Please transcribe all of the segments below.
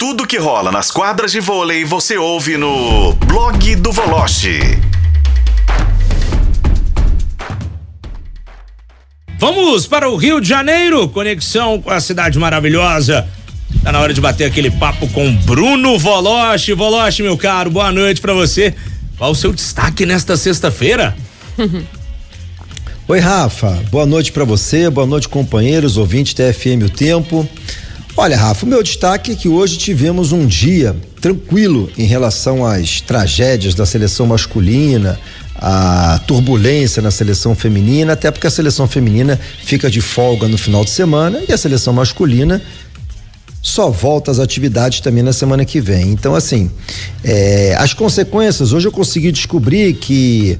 Tudo que rola nas quadras de vôlei você ouve no blog do Voloche. Vamos para o Rio de Janeiro, conexão com a cidade maravilhosa. Tá na hora de bater aquele papo com Bruno Voloche. Voloche, meu caro, boa noite para você. Qual o seu destaque nesta sexta-feira? Oi, Rafa. Boa noite para você, boa noite, companheiros, ouvintes da FM O Tempo. Olha, Rafa, o meu destaque é que hoje tivemos um dia tranquilo em relação às tragédias da seleção masculina, a turbulência na seleção feminina, até porque a seleção feminina fica de folga no final de semana e a seleção masculina só volta às atividades também na semana que vem. Então, assim, é, as consequências, hoje eu consegui descobrir que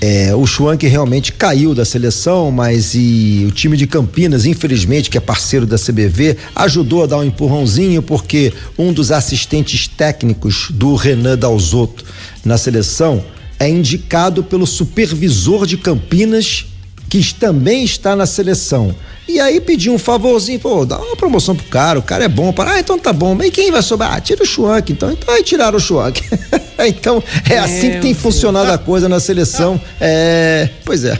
é, o Schwank realmente caiu da seleção, mas e o time de Campinas, infelizmente, que é parceiro da CBV, ajudou a dar um empurrãozinho, porque um dos assistentes técnicos do Renan Dalzotto na seleção é indicado pelo supervisor de Campinas, que também está na seleção. E aí pediu um favorzinho, pô, dá uma promoção pro cara, o cara é bom. Para, ah, então tá bom. Mas quem vai sobrar? Ah, tira o Schwank, então. Então aí tiraram o Schwank. então é assim que tem funcionado a coisa na seleção. É, pois é.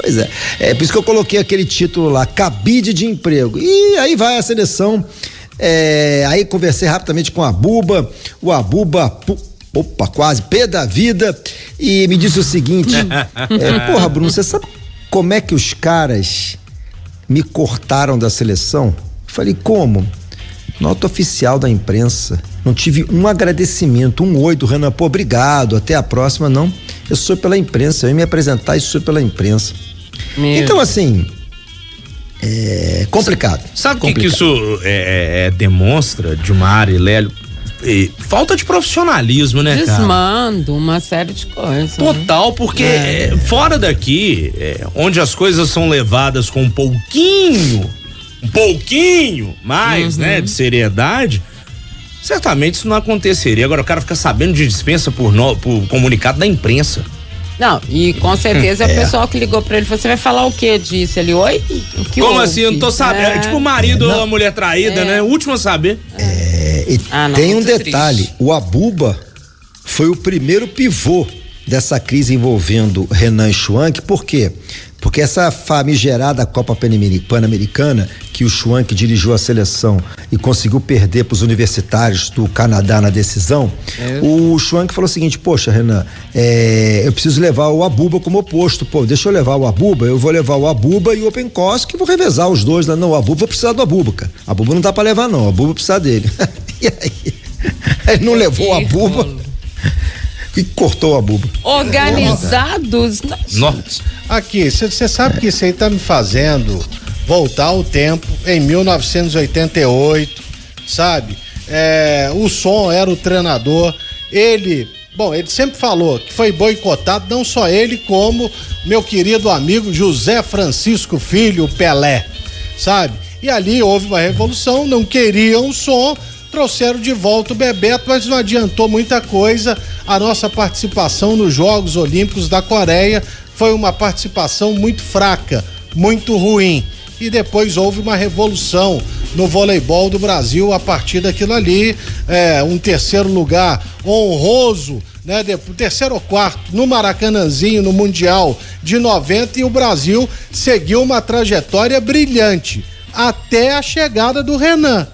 Pois é. É por isso que eu coloquei aquele título lá, cabide de emprego. E aí vai a seleção. É, aí conversei rapidamente com a Buba, o Abuba, opa, quase pé da vida, e me disse o seguinte: é, porra, Bruno, você sabe como é que os caras me cortaram da seleção? Falei, como? Nota oficial da imprensa. Não tive um agradecimento, um oi do Renan, pô, obrigado, até a próxima, não. Eu sou pela imprensa, eu ia me apresentar e sou pela imprensa. Meu então, assim, é complicado. Sabe o que, que, isso é, é, é demonstra, Dilmar e Lélio? E falta de profissionalismo, né, Desmando, cara? uma série de coisas. Né? Total, né? porque é. É, fora daqui, é, onde as coisas são levadas com um pouquinho, um pouquinho mais, né, uhum. né, de seriedade, certamente isso não aconteceria. Agora o cara fica sabendo de dispensa por, no, por comunicado da imprensa. Não, e com certeza é. o pessoal que ligou pra ele, você vai falar o que disso? Ele, oi? Como houve? assim? Eu não tô sabendo. É, tipo o marido ou a mulher traída, é. né? O último a saber. É, ah, não, tem um detalhe: triste. o Abuba foi o primeiro pivô dessa crise envolvendo Renan Schwank, por quê? Porque essa famigerada Copa Pan-Americana, que o Schwank dirigiu a seleção e conseguiu perder para os universitários do Canadá na decisão, é. o Schwank falou o seguinte: Poxa, Renan, é, eu preciso levar o Abuba como oposto. Pô, deixa eu levar o Abuba, eu vou levar o Abuba e o Open Cost, que vou revezar os dois. Não, o Abuba vai precisar do Abuba, cara. Abuba não dá para levar, não. O Abuba precisa dele. e aí? Ele não levou o Abuba que cortou a buba. Organizados. Nossa. Aqui, você sabe que isso aí tá me fazendo voltar ao tempo em 1988, sabe? É, o som era o treinador, ele Bom, ele sempre falou que foi boicotado, não só ele, como meu querido amigo José Francisco Filho Pelé, sabe? E ali houve uma revolução, não queriam o som, trouxeram de volta o Bebeto, mas não adiantou muita coisa. A nossa participação nos Jogos Olímpicos da Coreia foi uma participação muito fraca, muito ruim. E depois houve uma revolução no voleibol do Brasil a partir daquilo ali. É, um terceiro lugar honroso, né? De, terceiro ou quarto no Maracanãzinho, no Mundial de 90, e o Brasil seguiu uma trajetória brilhante até a chegada do Renan.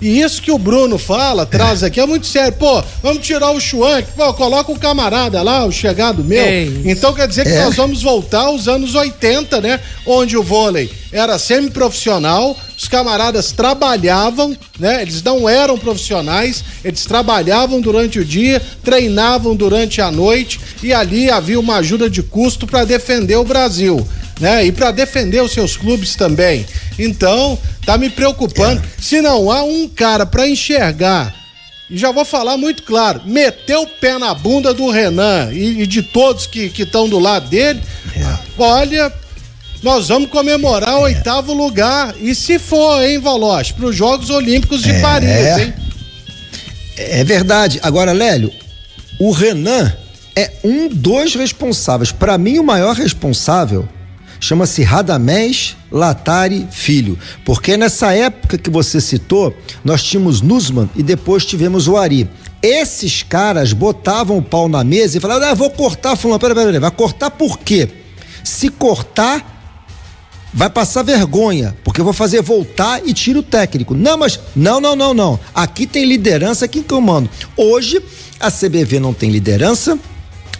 E isso que o Bruno fala, traz aqui, é muito sério. Pô, vamos tirar o Schwank, pô, coloca o camarada lá, o chegado meu. É então quer dizer que é. nós vamos voltar aos anos 80, né? Onde o vôlei era semi-profissional, os camaradas trabalhavam, né? Eles não eram profissionais, eles trabalhavam durante o dia, treinavam durante a noite e ali havia uma ajuda de custo para defender o Brasil né? E para defender os seus clubes também. Então, tá me preocupando. É. Se não há um cara para enxergar, e já vou falar muito claro, meter o pé na bunda do Renan e, e de todos que estão do lado dele, é. olha, nós vamos comemorar o é. oitavo lugar. E se for, hein, Valoche, para os Jogos Olímpicos de é. Paris, hein? É verdade. Agora, Lélio, o Renan é um dos responsáveis. Para mim, o maior responsável chama-se Radamés Latari Filho. Porque nessa época que você citou, nós tínhamos Nusman e depois tivemos o Ari. Esses caras botavam o pau na mesa e falavam: ah, vou cortar fulano. Peraí, peraí, pera. vai cortar por quê? Se cortar, vai passar vergonha, porque eu vou fazer voltar e tiro o técnico. Não, mas não, não, não, não. Aqui tem liderança, aqui em comando. Hoje a CBV não tem liderança,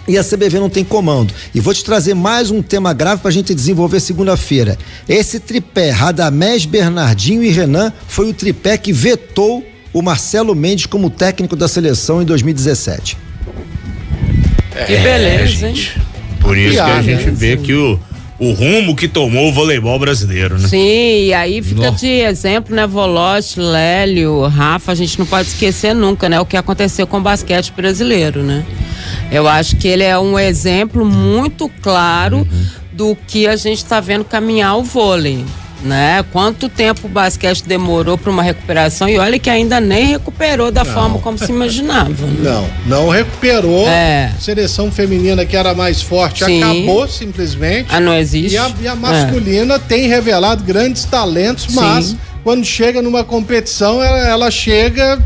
e a CBV não tem comando. E vou te trazer mais um tema grave para a gente desenvolver segunda-feira. Esse tripé, Radamés, Bernardinho e Renan, foi o tripé que vetou o Marcelo Mendes como técnico da seleção em 2017. Que beleza, é, hein? Por isso que a gente vê que o, o rumo que tomou o voleibol brasileiro, né? Sim, e aí fica Nossa. de exemplo, né? Volote, Lélio, Rafa, a gente não pode esquecer nunca, né? O que aconteceu com o basquete brasileiro, né? Eu acho que ele é um exemplo muito claro uhum. do que a gente está vendo caminhar o vôlei. Né? Quanto tempo o basquete demorou para uma recuperação e olha que ainda nem recuperou da não. forma como se imaginava. Né? Não, não recuperou. É. Seleção feminina que era mais forte Sim. acabou simplesmente. Ah, não existe. E a, e a masculina é. tem revelado grandes talentos, mas Sim. quando chega numa competição, ela, ela chega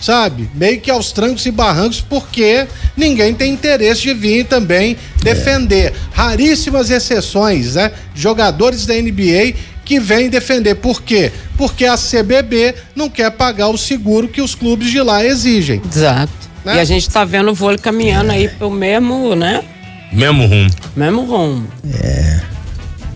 sabe? Meio que aos trancos e barrancos, porque ninguém tem interesse de vir também defender. É. Raríssimas exceções, né? Jogadores da NBA que vêm defender. Por quê? Porque a CBB não quer pagar o seguro que os clubes de lá exigem. Exato. Né? E a gente tá vendo o vôlei caminhando aí pelo mesmo, né? Mesmo rumo. Mesmo rumo. É.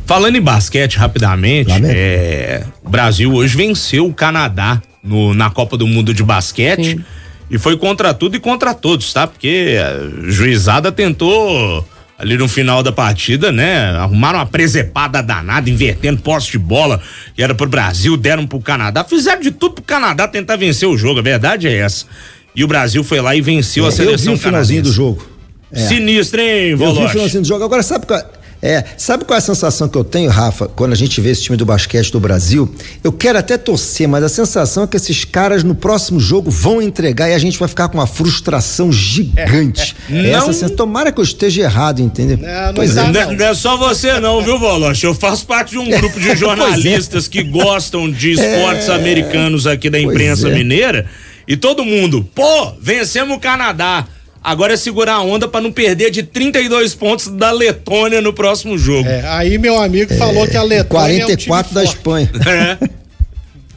Falando em basquete rapidamente, é, o Brasil hoje venceu o Canadá no, na Copa do Mundo de basquete. Sim. E foi contra tudo e contra todos, tá? Porque a juizada tentou ali no final da partida, né? Arrumaram uma presepada danada, invertendo posse de bola, que era pro Brasil, deram pro Canadá. Fizeram de tudo pro Canadá tentar vencer o jogo, a verdade é essa. E o Brasil foi lá e venceu é, a seleção eu vi o finalzinho do jogo. É. Sinistro, hein, Voloche? Eu vi o finalzinho do jogo. Agora, sabe qual é, sabe qual é a sensação que eu tenho, Rafa, quando a gente vê esse time do basquete do Brasil? Eu quero até torcer, mas a sensação é que esses caras no próximo jogo vão entregar e a gente vai ficar com uma frustração gigante. É, é. Essa sensação, tomara que eu esteja errado, entendeu? Não, pois é. Não. não. é só você não, viu, Voloche? Eu faço parte de um grupo de é. jornalistas que gostam de esportes é. americanos aqui da imprensa mineira e todo mundo, pô, vencemos o Canadá. Agora é segurar a onda para não perder de 32 pontos da Letônia no próximo jogo. É, aí meu amigo é, falou que a Letônia 44 é um da Espanha. É.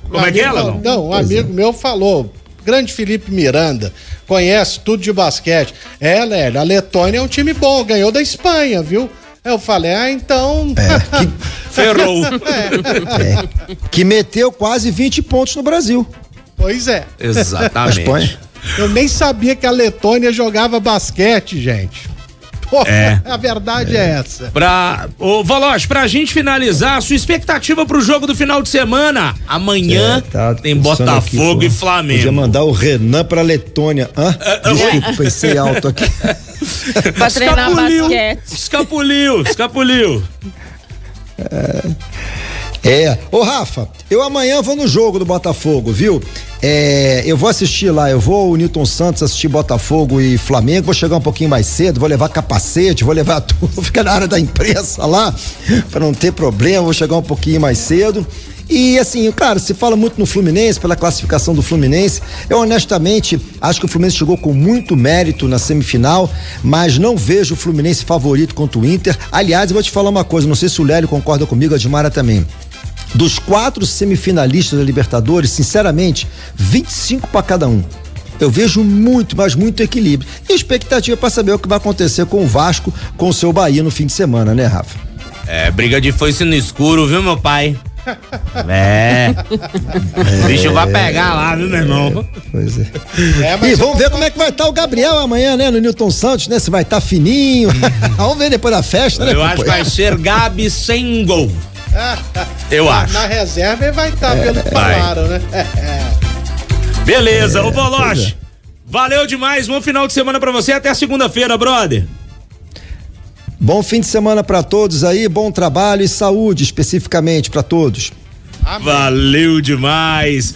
Como é que é, Não, não um amigo é. meu falou, grande Felipe Miranda, conhece tudo de basquete. É, Léo, a Letônia é um time bom, ganhou da Espanha, viu? Eu falei, ah, então. É, que... Ferrou. É. Que meteu quase 20 pontos no Brasil. Pois é. Exatamente. A Espanha. Eu nem sabia que a Letônia jogava basquete, gente. Porra, é. A verdade é, é essa. Pra, ô Valoz, pra gente finalizar, sua expectativa pro jogo do final de semana? Amanhã é, tá tem Botafogo aqui, e Flamengo. Podia mandar o Renan pra Letônia. Hã? É, Desculpa, pensei alto aqui. pra treinar escapuliu, basquete. Escapuliu, escapuliu. É. É. Ô, Rafa, eu amanhã vou no jogo do Botafogo, viu? É, eu vou assistir lá, eu vou o Newton Santos assistir Botafogo e Flamengo, vou chegar um pouquinho mais cedo, vou levar capacete, vou levar tudo, vou ficar na área da imprensa lá, para não ter problema, vou chegar um pouquinho mais cedo. E assim, claro, se fala muito no Fluminense, pela classificação do Fluminense. Eu honestamente acho que o Fluminense chegou com muito mérito na semifinal, mas não vejo o Fluminense favorito contra o Inter. Aliás, eu vou te falar uma coisa, não sei se o Lélio concorda comigo, a Dimara também. Dos quatro semifinalistas da Libertadores, sinceramente, 25 para cada um. Eu vejo muito, mas muito equilíbrio. E expectativa para saber o que vai acontecer com o Vasco, com o seu Bahia no fim de semana, né, Rafa? É, briga de foice no escuro, viu, meu pai? É. O bicho vai pegar lá, viu, meu irmão? Pois é. é e vamos ver como é que vai estar tá o Gabriel amanhã, né, no Newton Santos, né? Se vai estar tá fininho. vamos ver depois da festa, né? Eu acho que vai ser Gabi sem gol. Eu acho. Na reserva ele vai estar, tá, pelo que falaram, né? Beleza, é, ô Boloche. É. Valeu demais, bom final de semana para você, até segunda-feira, brother. Bom fim de semana para todos aí, bom trabalho e saúde especificamente para todos. Amém. Valeu demais.